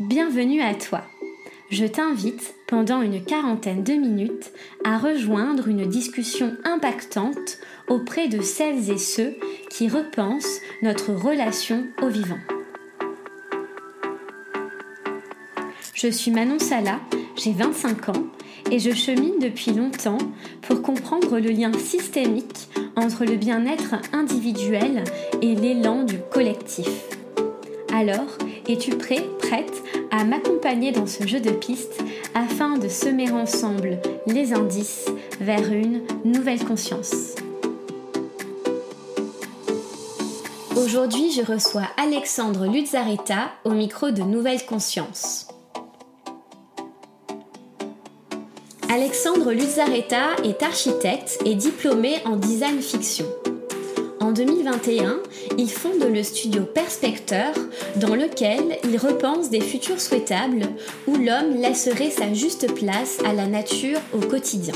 Bienvenue à toi. Je t'invite pendant une quarantaine de minutes à rejoindre une discussion impactante auprès de celles et ceux qui repensent notre relation au vivant. Je suis Manon Sala, j'ai 25 ans et je chemine depuis longtemps pour comprendre le lien systémique entre le bien-être individuel et l'élan du collectif. Alors, es-tu prêt, prête à m'accompagner dans ce jeu de pistes afin de semer ensemble les indices vers une nouvelle conscience? Aujourd'hui, je reçois Alexandre Luzzaretta au micro de Nouvelle Conscience. Alexandre Luzzaretta est architecte et diplômé en design fiction. En 2021, il fonde le studio Perspecteur dans lequel il repense des futurs souhaitables où l'homme laisserait sa juste place à la nature au quotidien.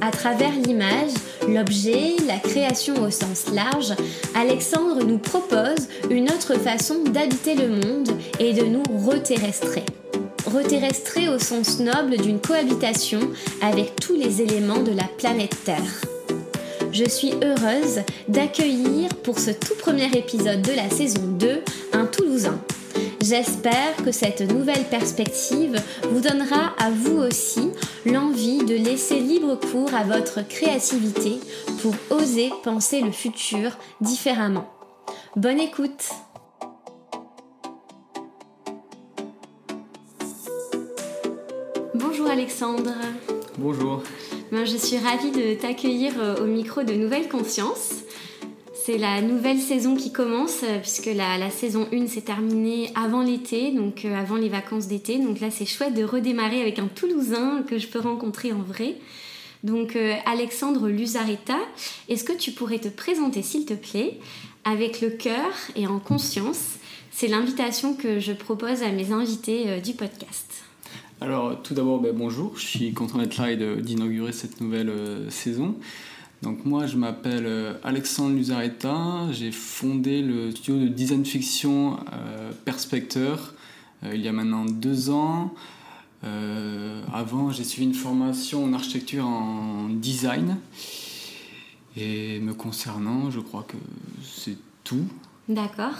À travers l'image, l'objet, la création au sens large, Alexandre nous propose une autre façon d'habiter le monde et de nous reterrestrer. Reterrestrer au sens noble d'une cohabitation avec tous les éléments de la planète Terre. Je suis heureuse d'accueillir pour ce tout premier épisode de la saison 2 un Toulousain. J'espère que cette nouvelle perspective vous donnera à vous aussi l'envie de laisser libre cours à votre créativité pour oser penser le futur différemment. Bonne écoute Bonjour Alexandre. Bonjour. Je suis ravie de t'accueillir euh, au micro de Nouvelle Conscience. C'est la nouvelle saison qui commence euh, puisque la, saison 1 s'est terminée avant l'été, donc euh, avant les vacances d'été. Donc là c'est chouette de redémarrer avec un Toulousain que je peux rencontrer en vrai. Donc Alexandre Luzaretta, est-ce que tu pourrais te présenter s'il te plaît avec le cœur et en conscience? C'est l'invitation que je propose à mes invités du podcast. Alors, tout d'abord, ben, bonjour. Je suis content d'être là et d'inaugurer cette nouvelle euh, saison. Donc, moi, je m'appelle euh, Alexandre Luzaretta. J'ai fondé le studio de design fiction euh, Perspecteur il y a maintenant deux ans. avant, j'ai suivi une formation en architecture en design. Et me concernant, je crois que c'est tout. D'accord.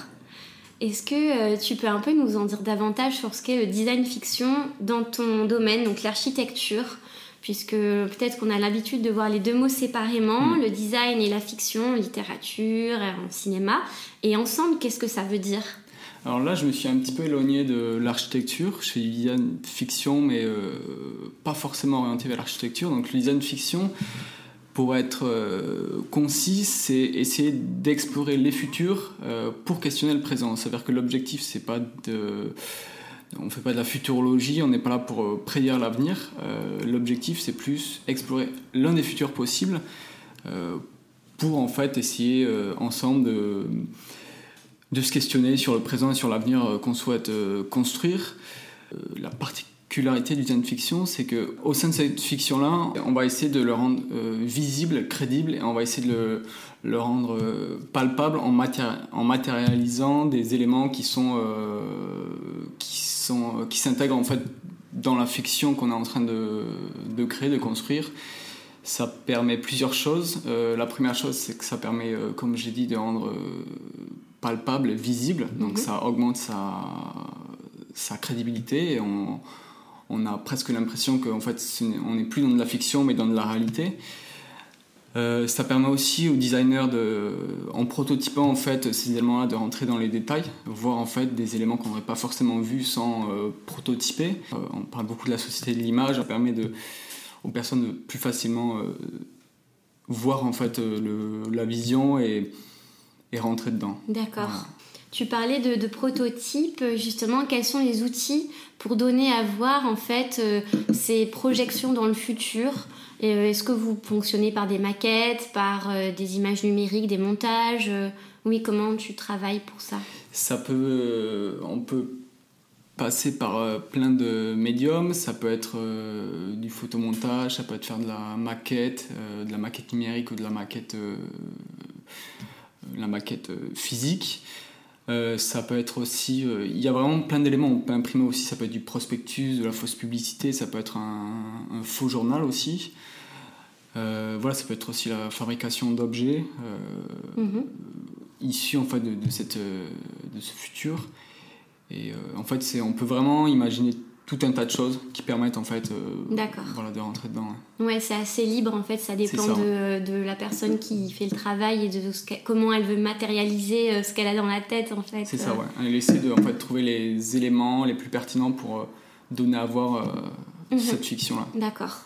Est-ce que euh, tu peux un peu nous en dire davantage sur ce qu'est le design fiction dans ton domaine, donc l'architecture Puisque peut-être qu'on a l'habitude de voir les deux mots séparément, mm. le design et la fiction, littérature, en cinéma. Et ensemble, qu'est-ce que ça veut dire? Alors là, je me suis un petit peu éloigné de l'architecture. Je fais du design fiction, mais euh, pas forcément orienté vers l'architecture. Donc le design fiction, pour être euh, concis, c'est essayer d'explorer les futurs euh, pour questionner le présent. C'est-à-dire que l'objectif, c'est pas de. On ne fait pas de la futurologie, on n'est pas là pour euh, prédire l'avenir. L'objectif, c'est plus explorer l'un des futurs possibles pour en fait essayer ensemble de, de se questionner sur le présent et sur l'avenir qu'on souhaite construire. la partie particularité du design fiction, c'est que au sein de cette fiction-là, on va essayer de le rendre euh, visible, crédible, et on va essayer de le, rendre euh, palpable en, en, matérialisant des éléments qui sont euh, qui sont qui s'intègrent en fait dans la fiction qu'on est en train de, de, créer, de construire. Ça permet plusieurs choses. la première chose, c'est que ça permet, comme j'ai dit, de rendre palpable, visible. Donc mhm. ça augmente sa, sa crédibilité et on, on a presque l'impression qu'en fait on n'est plus dans de la fiction mais dans de la réalité. Euh, ça permet aussi aux designers de, en prototypant en fait ces éléments-là de rentrer dans les détails, voir en fait des éléments qu'on n'aurait pas forcément vus sans euh, prototyper. Euh, on parle beaucoup de la société de l'image, ça permet de, aux personnes de plus facilement voir en fait la vision et, et rentrer dedans. D'accord. Tu parlais de, prototypes, justement, quels sont les outils pour donner à voir en fait euh, ces projections dans le futur? Euh, Est-ce que vous fonctionnez par des maquettes, par euh, des images numériques, des montages? Oui, comment tu travailles pour ça? Ça peut, on peut passer par plein de médiums. Ça peut être du photomontage, ça peut être faire de la maquette, de la maquette numérique ou de la maquette, la maquette physique. Euh, ça peut être aussi. euh, Il y a vraiment plein d'éléments. On peut imprimer aussi, ça peut être du prospectus, de la fausse publicité, ça peut être un, un faux journal aussi. Euh, voilà, ça peut être aussi la fabrication d'objets Mhm. issus en fait de, de cette, de ce futur. Et en fait, c'est, on peut vraiment imaginer tout un tas de choses qui permettent en fait euh, voilà, de rentrer dedans. Ouais, c'est assez libre en fait, ça dépend ça. de, de la personne qui fait le travail et de ce comment elle veut matérialiser euh, ce qu'elle a dans la tête en fait. C'est ça, Euh, ouais. Elle essaie de en fait, trouver les éléments les plus pertinents pour donner à voir Mhm. cette fiction-là. D'accord.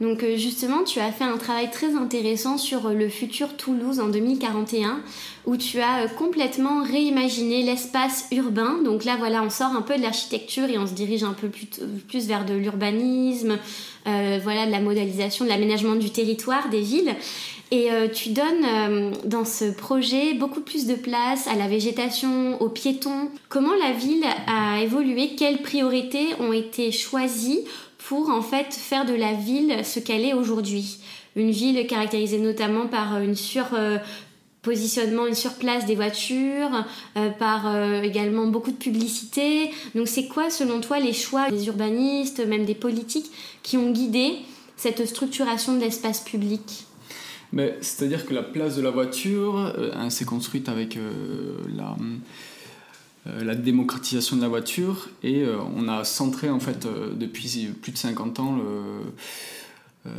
Donc euh, justement, tu as fait un travail très intéressant sur euh, le futur Toulouse en 2041, où tu as euh, complètement réimaginé l'espace urbain. Donc là, voilà, on sort un peu de l'architecture et on se dirige un peu plus, vers de l'urbanisme, voilà, de la modélisation, de l'aménagement du territoire, des villes. Et tu donnes dans ce projet beaucoup plus de place à la végétation, aux piétons. Comment la ville a évolué? Quelles priorités ont été choisies pour en fait faire de la ville ce qu'elle est aujourd'hui Une ville caractérisée notamment par une sur euh, une surplace des voitures, euh, par euh, également beaucoup de publicité. Donc c'est quoi selon toi les choix des urbanistes, même des politiques, qui ont guidé cette structuration de l'espace public? C'est-à-dire que la place de la voiture euh, s'est construite avec euh, la, euh, la démocratisation de la voiture et euh, on a centré en fait euh, depuis plus de 50 ans euh,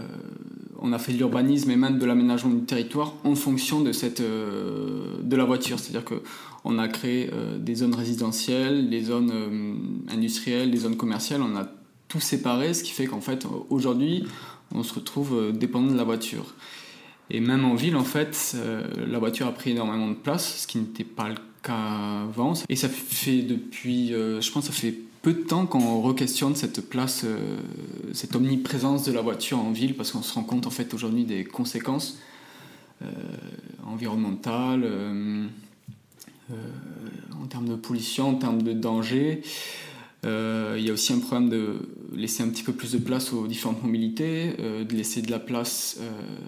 on a fait de l'urbanisme et même de l'aménagement du territoire en fonction de, cette, euh, de la voiture. C'est-à-dire que on a créé euh, des zones résidentielles, des zones euh, industrielles, des zones commerciales. On a tout séparé, ce qui fait qu'en fait aujourd'hui on se retrouve euh, dépendant de la voiture. Et même en ville, en fait, euh, la voiture a pris énormément de place, ce qui n'était pas le avant. Et ça fait depuis, euh, je pense, ça fait peu de temps qu'on re-questionne cette place, euh, cette omniprésence de la voiture en ville, parce qu'on se rend compte en fait aujourd'hui des conséquences euh, environnementales, en termes de pollution, en termes de danger. Il y a aussi un problème de laisser un petit peu plus de place aux différentes mobilités, de laisser de la place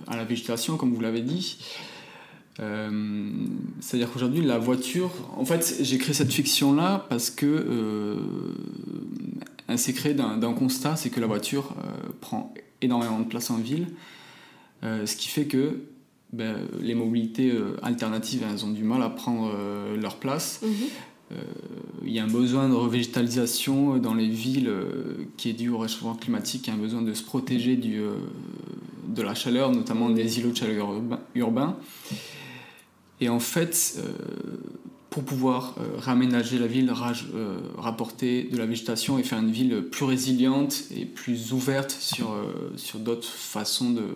à la végétation, comme vous l'avez dit. Euh, C'est-à-dire qu'aujourd'hui, la voiture. En fait, j'ai créé cette fiction-là parce que. Euh, elle s'est créée d'un constat c'est que la voiture euh, prend énormément de place en ville. Euh, ce qui fait que ben, les mobilités alternatives, elles ont du mal à prendre leur place. Mhm. Il y a un besoin de revégétalisation dans les villes qui est dû au réchauffement climatique, il y a un besoin de se protéger du, de la chaleur, notamment des îlots de chaleur urbain- urbains. Et en fait, euh, pour pouvoir euh, réaménager la ville, euh, rapporter de la végétation et faire une ville plus résiliente et plus ouverte sur, sur d'autres façons de,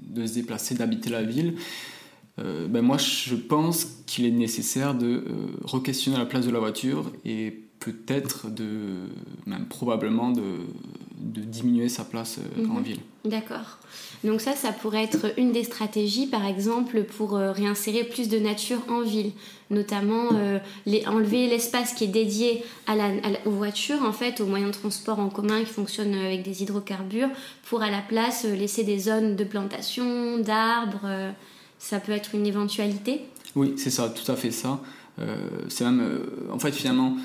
de se déplacer, d'habiter la ville, ben moi je pense qu'il est nécessaire de re-questionner la place de la voiture et peut-être de, même probablement de, de diminuer sa place euh, en Mhm. ville. D'accord. Donc ça, ça pourrait être une des stratégies, par exemple, pour euh, réinsérer plus de nature en ville, notamment euh, les, enlever l'espace qui est dédié à la, à la- aux voitures, en fait, aux moyens de transport en commun qui fonctionnent avec des hydrocarbures, pour à la place laisser des zones de plantation, d'arbres. ça peut être une éventualité? Oui, c'est ça, tout à fait ça. C'est même, en fait, finalement,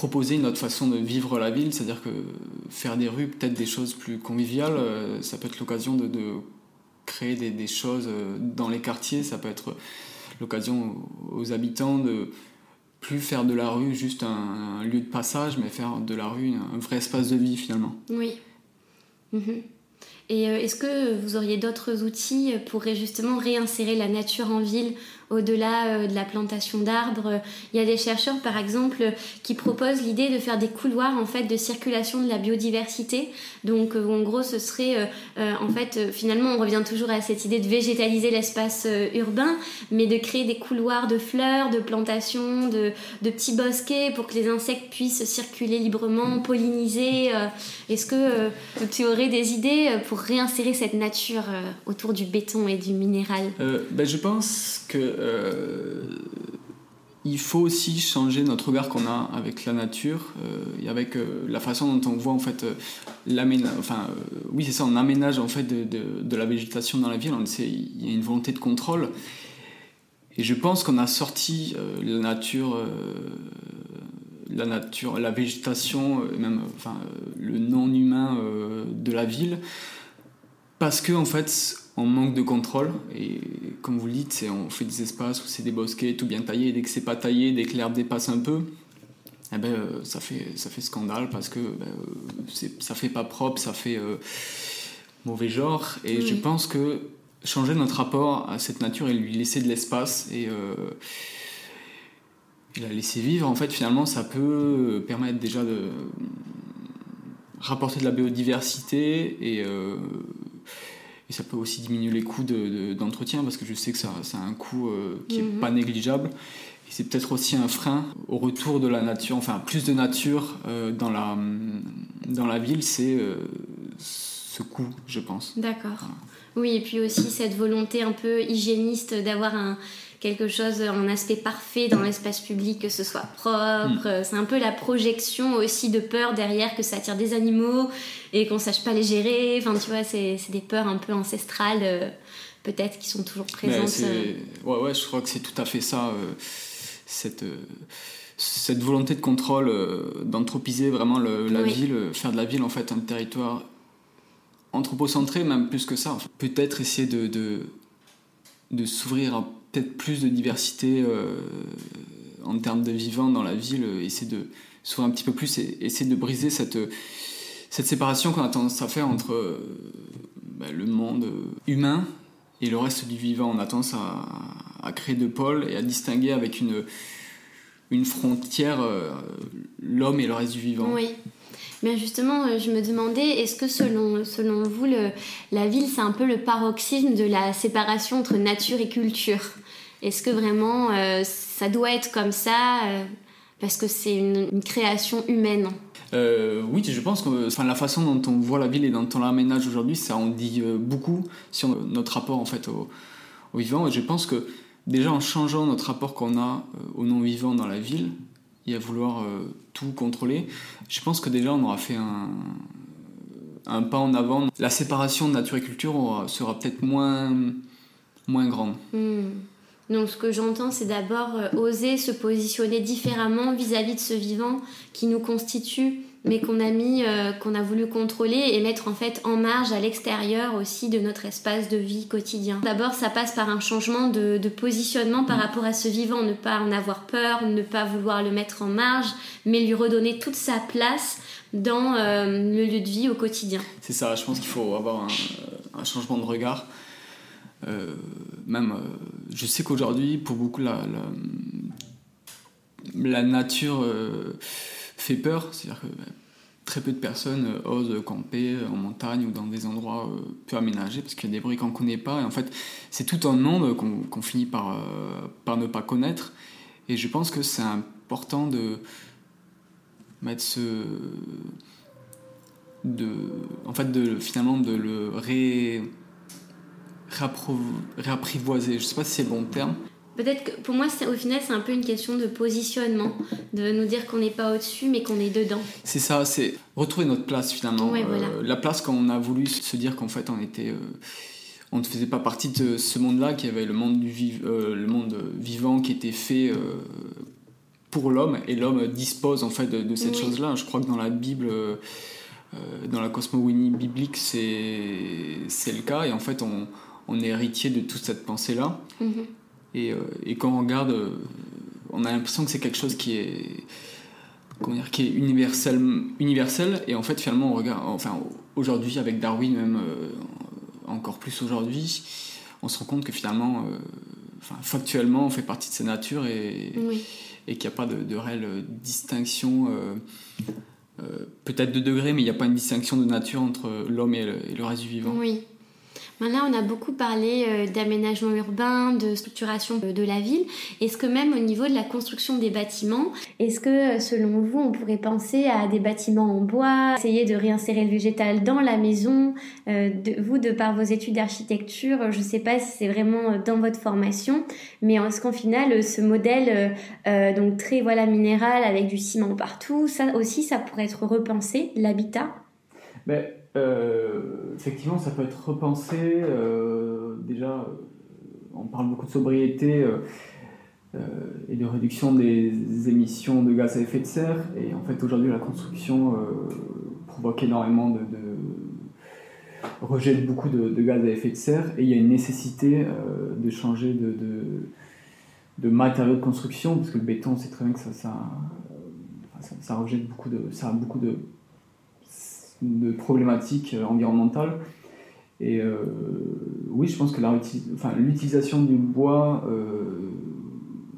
proposer une autre façon de vivre la ville, c'est-à-dire que faire des rues, peut-être des choses plus conviviales, euh, ça peut être l'occasion de, créer des, choses euh, dans les quartiers, ça peut être l'occasion aux, habitants de plus faire de la rue juste un, un lieu de passage, mais faire de la rue un vrai espace de vie finalement. Oui. Mhm. Et euh, est-ce que vous auriez d'autres outils pour justement réinsérer la nature en ville au-delà euh, de la plantation d'arbres? Il y a des chercheurs par exemple qui proposent l'idée de faire des couloirs en fait de circulation de la biodiversité. Donc euh, en gros ce serait en fait finalement on revient toujours à cette idée de végétaliser l'espace urbain mais de créer des couloirs de fleurs, de plantations, de, petits bosquets pour que les insectes puissent circuler librement, polliniser. Est-ce que tu aurais des idées pour réinsérer cette nature euh, autour du béton et du minéral? Euh, ben, je pense que euh, il faut aussi changer notre regard qu'on a avec la nature euh, et avec la façon dont on voit en fait l'aménage. Enfin, oui, c'est ça, on aménage en fait de la végétation dans la ville. On sait, il y a une volonté de contrôle. Et je pense qu'on a sorti la nature la nature, la végétation, même enfin, le non-humain de la ville, parce que en fait, on manque de contrôle. Et comme vous le dites, on fait des espaces où c'est des bosquets tout bien taillés. dès que c'est pas taillé, dès que l'herbe dépasse un peu, eh ben, euh, ça, fait, ça fait scandale parce que ben, euh, ça fait pas propre, ça fait euh, mauvais genre. Et je pense que changer notre rapport à cette nature et lui laisser de l'espace et, la laisser vivre, en fait, finalement, ça peut permettre déjà de rapporter de la biodiversité et et ça peut aussi diminuer les coûts d'entretien parce que je sais que ça, ça a un coût euh, qui n'est mhm. pas négligeable. Et c'est peut-être aussi un frein au retour de la nature, enfin plus de nature euh, dans, la, dans la ville, c'est euh, ce coût, je pense. D'accord. Oui, et puis aussi cette volonté un peu hygiéniste d'avoir un, quelque chose en aspect parfait dans l'espace public, que ce soit propre. Mm. C'est un peu la projection aussi de peur derrière que ça attire des animaux et qu'on sache pas les gérer. Enfin, tu vois, c'est des peurs un peu ancestrales, euh, peut-être, qui sont toujours présentes. Euh. Ouais, ouais, je crois que c'est tout à fait ça. Euh, cette cette volonté de contrôle, d'anthropiser vraiment la ville, faire de la ville en fait un territoire anthropocentré, même plus que ça. Peut-être essayer de, de, de s'ouvrir à peut-être plus de diversité euh, en termes de vivants dans la ville, euh, essayer de s'ouvrir un petit peu plus et essayer de briser cette, cette séparation qu'on a tendance à faire entre euh, bah, le monde humain et le reste du vivant. On a tendance à, créer deux pôles et à distinguer avec une, une frontière l'homme et le reste du vivant. Oui. Mais justement, euh, je me demandais, est-ce que selon, selon vous, la ville, c'est un peu le paroxysme de la séparation entre nature et culture? Est-ce que vraiment euh, ça doit être comme ça euh, parce que c'est une, création humaine? Oui, je pense que enfin, la façon dont on voit la ville et dont on l'aménage aujourd'hui, ça en dit beaucoup sur notre rapport en fait au, au vivant. Et je pense que déjà en changeant notre rapport qu'on a au non-vivant dans la ville, et à vouloir euh, tout contrôler, je pense que déjà on aura fait un, un pas en avant. La séparation de nature et culture sera peut-être moins, moins grande. Hmm. Donc ce que j'entends, c'est d'abord euh, oser se positionner différemment vis-à-vis de ce vivant qui nous constitue mais qu'on a mis, euh, qu'on a voulu contrôler et mettre en fait en marge à l'extérieur aussi de notre espace de vie quotidien. D'abord, ça passe par un changement de, positionnement par rapport à ce vivant, ne pas en avoir peur, ne pas vouloir le mettre en marge, mais lui redonner toute sa place dans euh, le lieu de vie au quotidien. C'est ça, je pense qu'il faut avoir un, changement de regard. Même, je sais qu'aujourd'hui, pour beaucoup, la, nature fait peur. C'est-à-dire que bah, très peu de personnes euh, osent camper en montagne ou dans des endroits euh, peu aménagés parce qu'il y a des bruits qu'on ne connaît pas. Et en fait, c'est tout un monde qu'on finit par, euh, par ne pas connaître. Et je pense que c'est important de mettre ce. De, en fait, de, finalement, de le ré, réapprivoiser. Je ne sais pas si c'est le bon terme, Peut-être que pour moi, au final, c'est un peu une question de positionnement, de nous dire qu'on n'est pas au-dessus, mais qu'on est dedans. C'est ça, c'est retrouver notre place finalement. Euh, la place qu'on a voulu se dire qu'en fait, on était. Euh, on ne faisait pas partie de ce monde-là, qu'il y avait le monde, du euh, le monde vivant qui était fait pour l'homme, et l'homme dispose en fait de, cette chose-là. Je crois que dans la Bible, dans la cosmogonie biblique, c'est le cas, et en fait, on, on est héritier de toute cette pensée-là. Et, euh, et quand on regarde, euh, on a l'impression que c'est quelque chose qui est, comment dire, qui est universel, universel. Et en fait, finalement, on regarde, enfin, aujourd'hui, avec Darwin, même euh, encore plus aujourd'hui, on se rend compte que finalement, enfin, factuellement, on fait partie de sa nature et, et qu'il n'y a pas de, de réelle distinction. peut-être de degré, mais il n'y a pas une distinction de nature entre l'homme et, et, le reste du vivant. Oui. Là, on a beaucoup parlé euh, d'aménagement urbain, de structuration de la ville. Est-ce que même au niveau de la construction des bâtiments, est-ce que euh, selon vous, on pourrait penser à des bâtiments en bois, essayer de réinsérer le végétal dans la maison euh, Vous, de par vos études d'architecture, je ne sais pas si c'est vraiment dans votre formation, mais est-ce qu'en final, ce modèle donc très voilà minéral avec du ciment partout, ça aussi, ça pourrait être repensé, l'habitat? Ben, euh, effectivement, ça peut être repensé. Euh, déjà, on parle beaucoup de sobriété. et de réduction des émissions de gaz à effet de serre. Et en fait, aujourd'hui, la construction provoque énormément de, rejette beaucoup de, gaz à effet de serre et il y a une nécessité de changer de, de, matériaux de construction parce que le béton, c'est très bien que ça, ça, ça, rejette beaucoup de, ça a beaucoup de, de problématiques environnementales. Et euh, oui, je pense que l'utilisation du bois, euh,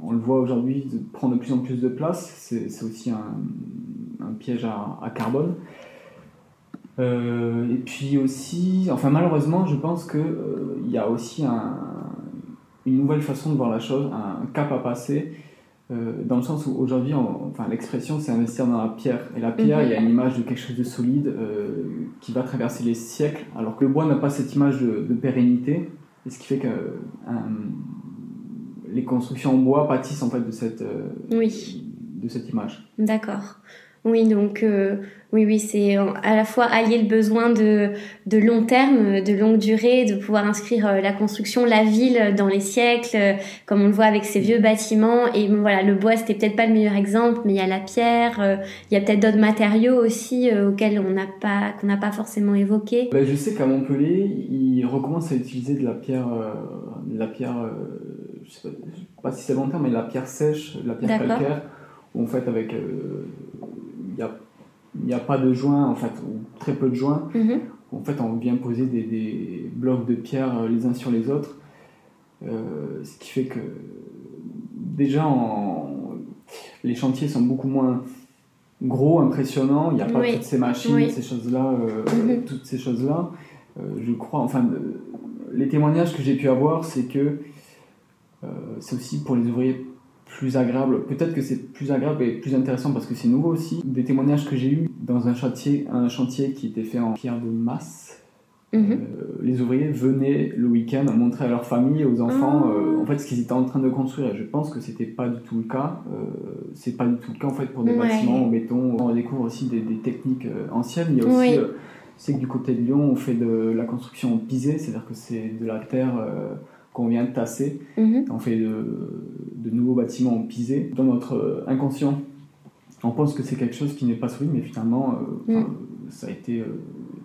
on le voit aujourd'hui, prend de plus en plus de place. C'est aussi un, piège à, carbone. Euh, et puis aussi, enfin malheureusement, je pense qu'il il y a aussi un, une nouvelle façon de voir la chose, un cap à passer. Euh, dans le sens où aujourd'hui, enfin, l'expression c'est investir dans la pierre. Et la pierre, il y a une image de quelque chose de solide euh, qui va traverser les siècles, alors que le bois n'a pas cette image de, pérennité. Et ce qui fait que les constructions en bois pâtissent en fait de cette, oui. de cette image. D'accord. Oui, donc euh, oui, oui, c'est à la fois allier le besoin de, de long terme, de longue durée, de pouvoir inscrire euh, la construction, la ville dans les siècles, euh, comme on le voit avec ces vieux bâtiments. Et voilà, le bois, c'était peut-être pas le meilleur exemple, mais il y a la pierre, il y a peut-être d'autres matériaux aussi auxquels on n'a pas qu'on n'a pas forcément évoqué. Ben, je sais qu'à Montpellier, ils recommencent à utiliser de la pierre, de la pierre, je sais pas, si c'est longtemps, mais de la pierre sèche, de la pierre calcaire, où en fait avec n'y a, pas de joints, en fait, ou très peu de joints. Mhm. En fait, on vient poser des, blocs de pierre euh, les uns sur les autres. Euh, ce qui fait que déjà, les chantiers sont beaucoup moins gros, impressionnants. Il n'y a pas toutes ces machines, ces choses-là, euh, mhm. toutes ces choses-là. je crois, enfin, les témoignages que j'ai pu avoir, c'est que c'est aussi pour les ouvriers plus agréable. Peut-être que c'est plus agréable et plus intéressant parce que c'est nouveau aussi. Des témoignages que j'ai eus dans un chantier, un chantier qui était fait en pierre de masse. Mhm. Euh, les ouvriers venaient le week-end montrer à leur famille, aux enfants, ah. euh, en fait ce qu'ils étaient en train de construire. je pense que c'était pas du tout le cas. Euh, c'est pas du tout le cas en fait pour des bâtiments en béton. On découvre aussi des, techniques anciennes. Il y a aussi, c'est que du côté de Lyon, on fait de la construction pisée, c'est-à-dire que c'est de la terre qu'on vient de tasser. Mhm. On fait de, nouveaux bâtiments pisés. Dans notre euh, inconscient, on pense que c'est quelque chose qui n'est pas solide, mais finalement, euh, mhm. ça a été euh,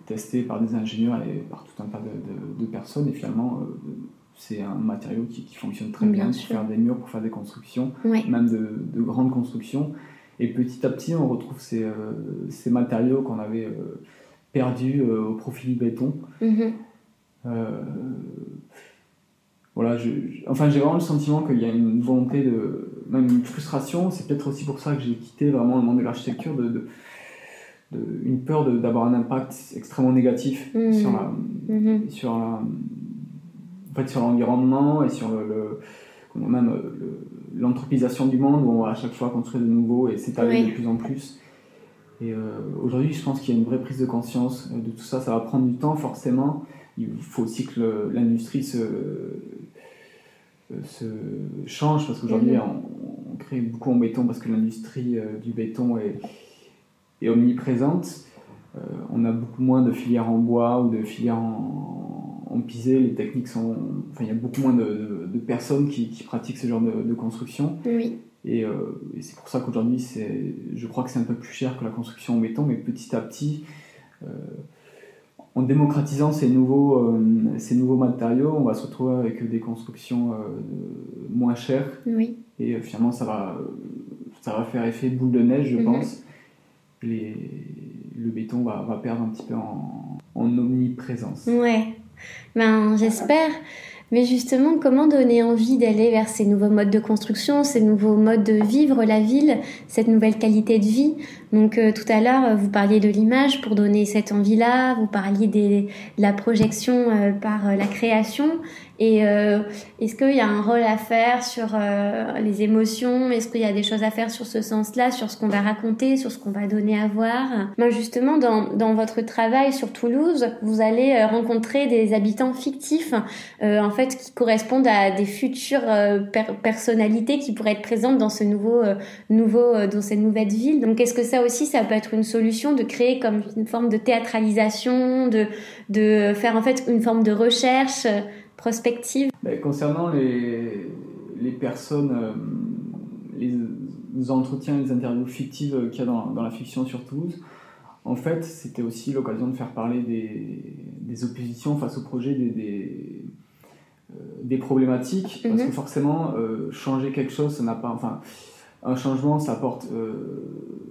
testé par des ingénieurs et par tout un tas de, personnes. Et finalement, c'est un matériau qui, fonctionne très bien, pour faire des murs, pour faire des constructions, même de, grandes constructions. Et petit à petit, on retrouve ces, ces matériaux qu'on avait perdus au profit du béton. Mhm voilà, enfin j'ai vraiment le sentiment qu'il y a une volonté de, même une frustration. C'est peut-être aussi pour ça que j'ai quitté vraiment le monde de l'architecture, de, de, une peur d'avoir un impact extrêmement négatif mmh. sur la, mmh. sur la, en fait, sur l'environnement et sur le, même l'anthropisation du monde où on va à chaque fois construire de nouveau et s'étaler de plus en plus. Et euh, aujourd'hui, je pense qu'il y a une vraie prise de conscience de tout ça. Ça va prendre du temps, forcément. Il faut aussi que l'industrie se, se change parce qu'aujourd'hui mhm. on, crée beaucoup en béton parce que l'industrie euh, du béton est, est omniprésente. Euh, on a beaucoup moins de filières en bois ou de filières en, en pisé. Les techniques sont. Enfin, il y a beaucoup moins de, de, personnes qui, qui, pratiquent ce genre de, de construction. Oui. Et, euh, et c'est pour ça qu'aujourd'hui, je crois que c'est un peu plus cher que la construction en béton, mais petit à petit, en démocratisant ces nouveaux, euh, ces nouveaux matériaux, on va se retrouver avec des constructions euh, moins chères. Oui. Et euh, finalement, ça va, ça va faire effet boule de neige, je mhm. pense. Les, le béton va, va, perdre un petit peu en, en omniprésence. Ouais. Ben, j'espère. Mais justement, comment donner envie d'aller vers ces nouveaux modes de construction, ces nouveaux modes de vivre la ville, cette nouvelle qualité de vie? Donc euh, tout à l'heure, vous parliez de l'image pour donner cette envie-là, vous parliez de la projection euh, par euh, la création. Et euh, est-ce qu'il y a un rôle à faire sur euh, les émotions? Est-ce qu'il y a des choses à faire sur ce sens-là, sur ce qu'on va raconter, sur ce qu'on va donner à voir? Ben Justement, dans, dans votre travail sur Toulouse, vous allez euh, rencontrer des habitants fictifs, euh, en fait, qui correspondent à des futures euh, personnalités qui pourraient être présentes dans ce nouveau, nouveau, dans cette nouvelle ville. Donc, est-ce que ça aussi, ça peut être une solution de créer comme une forme de théâtralisation, de, de faire en fait une forme de recherche prospective ben, Concernant les, les personnes, euh, les, entretiens, les interviews fictives qu'il y a dans, dans, la fiction sur Toulouse, en fait, c'était aussi l'occasion de faire parler des, des, oppositions face au projet, des, des, des problématiques, parce que mhm. forcément, changer quelque chose, ça n'a pas. Enfin, un changement, ça apporte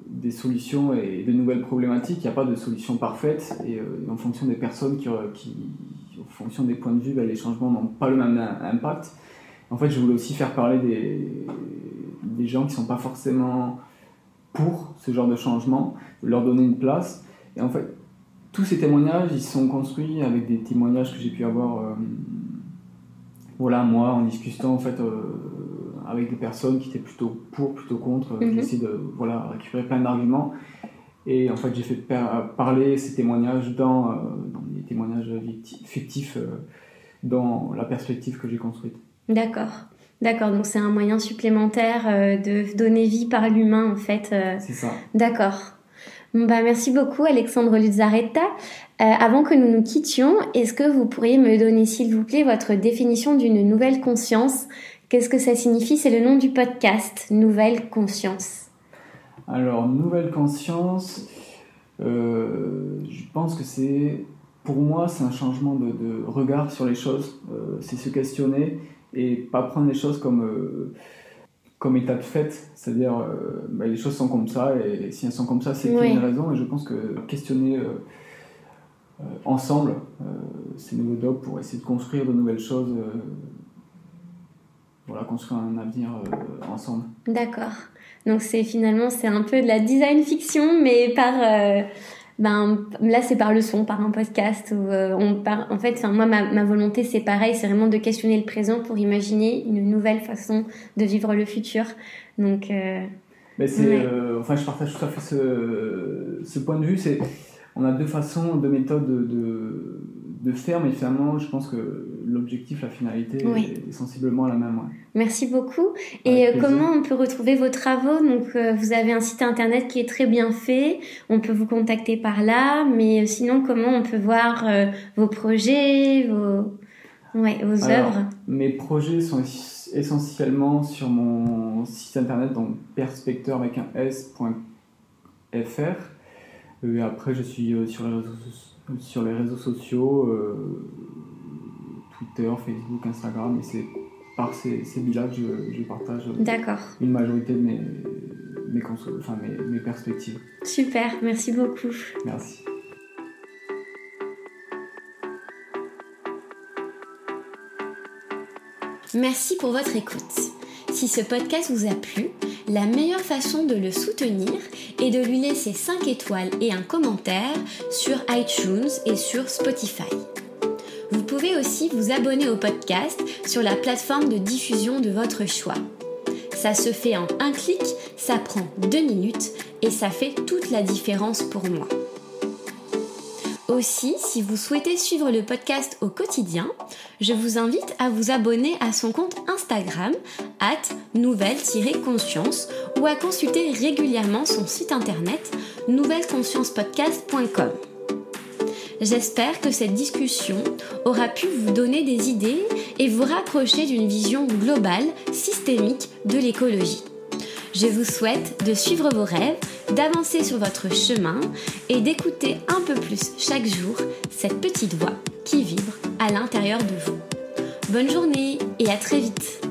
des solutions et de nouvelles problématiques. Il n'y a pas de solution parfaite, et, en fonction des personnes qui, fonction des points de vue, ben, les changements n'ont pas le même impact. En fait, je voulais aussi faire parler des, des gens qui ne sont pas forcément pour ce genre de changement, leur donner une place. Et en fait, tous ces témoignages, ils sont construits avec des témoignages que j'ai pu avoir, euh, voilà, moi, en discutant en fait euh, avec des personnes qui étaient plutôt pour, plutôt contre. Mhm. J'ai essayé de voilà, récupérer plein d'arguments. Et en fait, j'ai fait parler ces témoignages dans, euh, témoignages fictifs dans la perspective que j'ai construite. D'accord. D'accord, donc c'est un moyen supplémentaire euh, de donner vie par l'humain en fait. Euh. C'est ça. D'accord. Bah, merci beaucoup Alexandre Luzaretta. Euh, avant que nous nous quittions, est-ce que vous pourriez me donner s'il vous plaît votre définition d'une nouvelle conscience? Qu'est-ce que ça signifie? C'est le nom du podcast, Nouvelle Conscience. Alors, Nouvelle Conscience, je pense que c'est, pour moi, c'est un changement de, de regard sur les choses. c'est se questionner et pas prendre les choses comme, euh, comme état de fait, c'est-à-dire euh, bah, les choses sont comme ça et, si elles sont comme ça, c'est qu'il y a une raison. Et je pense que questionner euh, ensemble ces nouveaux docs pour essayer de construire de nouvelles choses, voilà, construire un avenir ensemble. D'accord. Donc c'est finalement c'est un peu de la design fiction, mais par ben là c'est par le son, par un podcast où euh, on part. En fait, moi ma, ma volonté c'est pareil, c'est vraiment de questionner le présent pour imaginer une nouvelle façon de vivre le futur. Donc. Euh, mais c'est, euh, enfin, je partage tout à fait ce, ce point de vue. C'est, on a deux façons, deux méthodes de, de, de faire, mais finalement, je pense que l'objectif, la finalité est sensiblement la même. Merci beaucoup. Et euh, comment on peut retrouver vos travaux? Donc, euh, vous avez un site internet qui est très bien fait. On peut vous contacter par là. Mais euh, sinon, comment on peut voir vos projets, vos, ouais, vos œuvres? Mes projets sont essentiellement sur mon site internet, donc perspecteur avec un s.fr. Et après, je suis sur les réseaux, sur les réseaux sociaux. Twitter, Facebook, Instagram, et c'est par ces, ces que je, partage une majorité de mes, mes, enfin, mes, mes perspectives. Super, merci beaucoup. Merci. Merci pour votre écoute. Si ce podcast vous a plu, la meilleure façon de le soutenir est de lui laisser 5 étoiles et un commentaire sur iTunes et sur Spotify. Vous pouvez aussi vous abonner au podcast sur la plateforme de diffusion de votre choix. Ça se fait en un clic, ça prend deux minutes et ça fait toute la différence pour moi. Aussi, si vous souhaitez suivre le podcast au quotidien, je vous invite à vous abonner à son compte Instagram, at nouvelle-conscience, ou à consulter régulièrement son site internet nouvelleconsciencepodcast.com. J'espère que cette discussion aura pu vous donner des idées et vous rapprocher d'une vision globale, systémique de l'écologie. Je vous souhaite de suivre vos rêves, d'avancer sur votre chemin et d'écouter un peu plus chaque jour cette petite voix qui vibre à l'intérieur de vous. Bonne journée et à très vite